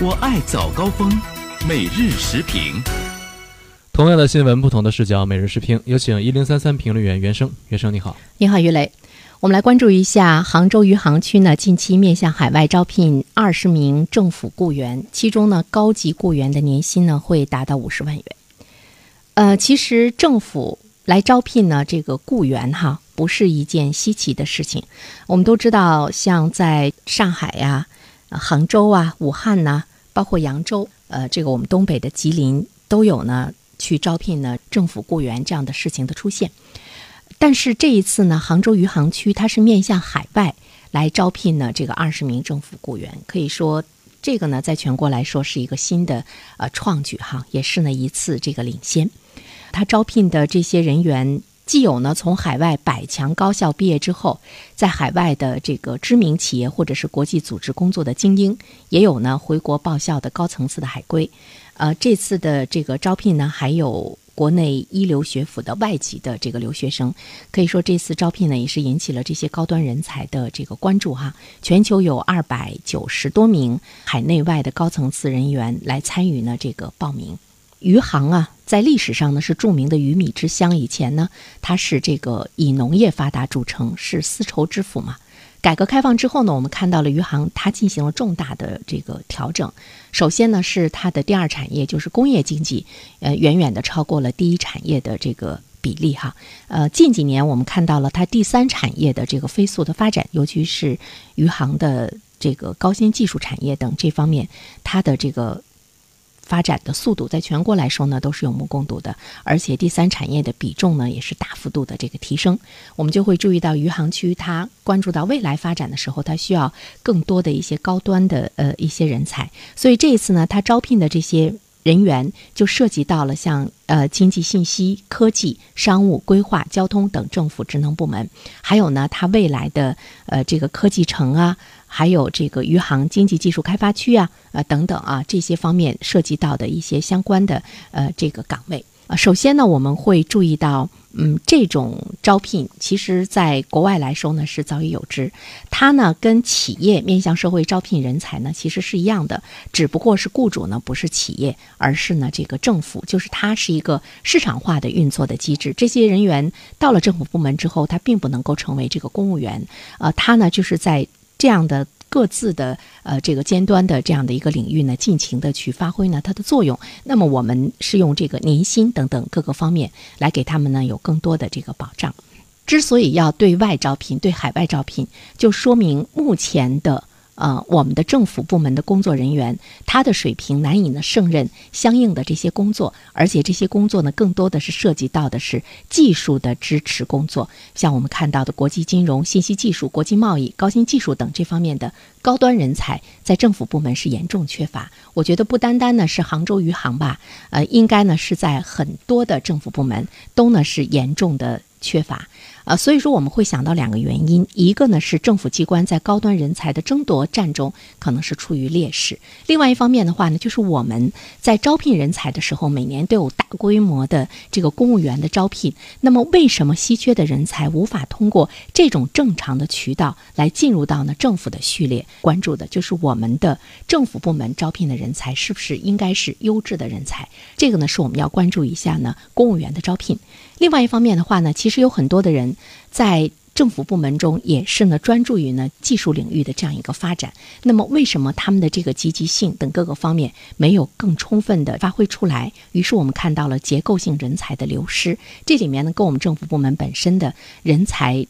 我爱早高峰，每日时评。同样的新闻，不同的视角，每日时评。有请一零三三评论员袁生，袁生你好，你好于雷。我们来关注一下杭州余杭区呢，近期面向海外招聘二十名政府雇员，其中呢，高级雇员的年薪呢会达到五十万元。呃，其实政府来招聘呢，这个雇员哈，不是一件稀奇的事情。我们都知道，像在上海呀、杭州啊、武汉呐，包括扬州，呃，这个我们东北的吉林都有呢。去招聘呢政府雇员这样的事情的出现，但是这一次呢，杭州余杭区它是面向海外来招聘呢这个二十名政府雇员，可以说这个呢在全国来说是一个新的呃创举哈，也是呢一次这个领先。他招聘的这些人员，既有呢从海外百强高校毕业之后，在海外的这个知名企业或者是国际组织工作的精英，也有呢回国报效的高层次的海归。呃，这次的这个招聘呢，还有国内一流学府的外籍的这个留学生，可以说这次招聘呢，也是引起了这些高端人才的这个关注哈。全球有二百九十多名海内外的高层次人员来参与呢这个报名。余杭啊，在历史上呢是著名的鱼米之乡，以前呢它是这个以农业发达著称，是丝绸之府嘛。改革开放之后呢，我们看到了余杭它进行了重大的这个调整。首先呢，是它的第二产业就是工业经济，呃，远远的超过了第一产业的这个比例哈。呃，近几年我们看到了它第三产业的这个飞速的发展，尤其是余杭的这个高新技术产业等这方面，它的这个。发展的速度，在全国来说呢，都是有目共睹的，而且第三产业的比重呢，也是大幅度的这个提升。我们就会注意到余杭区，它关注到未来发展的时候，它需要更多的一些高端的呃一些人才。所以这一次呢，它招聘的这些人员就涉及到了像呃经济信息、科技、商务、规划、交通等政府职能部门，还有呢，它未来的呃这个科技城啊。还有这个余杭经济技术开发区啊，呃等等啊，这些方面涉及到的一些相关的呃这个岗位啊。首先呢，我们会注意到，嗯，这种招聘其实在国外来说呢是早已有之。它呢跟企业面向社会招聘人才呢其实是一样的，只不过是雇主呢不是企业，而是呢这个政府，就是它是一个市场化的运作的机制。这些人员到了政府部门之后，他并不能够成为这个公务员，呃，他呢就是在。这样的各自的呃这个尖端的这样的一个领域呢，尽情的去发挥呢它的作用。那么我们是用这个年薪等等各个方面来给他们呢有更多的这个保障。之所以要对外招聘、对海外招聘，就说明目前的。呃，我们的政府部门的工作人员，他的水平难以呢胜任相应的这些工作，而且这些工作呢，更多的是涉及到的是技术的支持工作，像我们看到的国际金融、信息技术、国际贸易、高新技术等这方面的高端人才，在政府部门是严重缺乏。我觉得不单单呢是杭州余杭吧，呃，应该呢是在很多的政府部门都呢是严重的。缺乏，呃，所以说我们会想到两个原因，一个呢是政府机关在高端人才的争夺战中可能是处于劣势，另外一方面的话呢，就是我们在招聘人才的时候，每年都有大规模的这个公务员的招聘，那么为什么稀缺的人才无法通过这种正常的渠道来进入到呢政府的序列？关注的就是我们的政府部门招聘的人才是不是应该是优质的人才？这个呢是我们要关注一下呢公务员的招聘。另外一方面的话呢，其实有很多的人在政府部门中也是呢专注于呢技术领域的这样一个发展。那么为什么他们的这个积极性等各个方面没有更充分的发挥出来？于是我们看到了结构性人才的流失。这里面呢，跟我们政府部门本身的人才。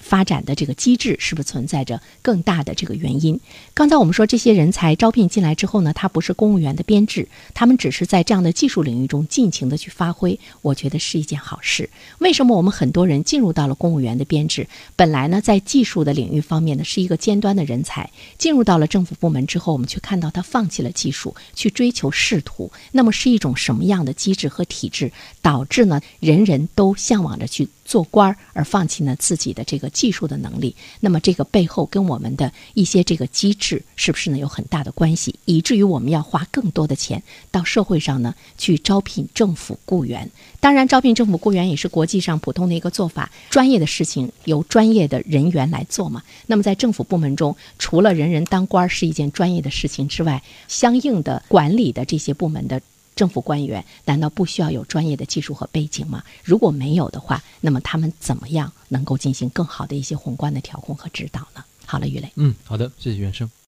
发展的这个机制是不是存在着更大的这个原因？刚才我们说这些人才招聘进来之后呢，他不是公务员的编制，他们只是在这样的技术领域中尽情的去发挥，我觉得是一件好事。为什么我们很多人进入到了公务员的编制？本来呢，在技术的领域方面呢，是一个尖端的人才，进入到了政府部门之后，我们却看到他放弃了技术，去追求仕途。那么是一种什么样的机制和体制，导致呢人人都向往着去？做官儿而放弃呢自己的这个技术的能力，那么这个背后跟我们的一些这个机制是不是呢有很大的关系，以至于我们要花更多的钱到社会上呢去招聘政府雇员。当然，招聘政府雇员也是国际上普通的一个做法，专业的事情由专业的人员来做嘛。那么在政府部门中，除了人人当官是一件专业的事情之外，相应的管理的这些部门的。政府官员难道不需要有专业的技术和背景吗？如果没有的话，那么他们怎么样能够进行更好的一些宏观的调控和指导呢？好了，于磊，嗯，好的，谢谢袁生。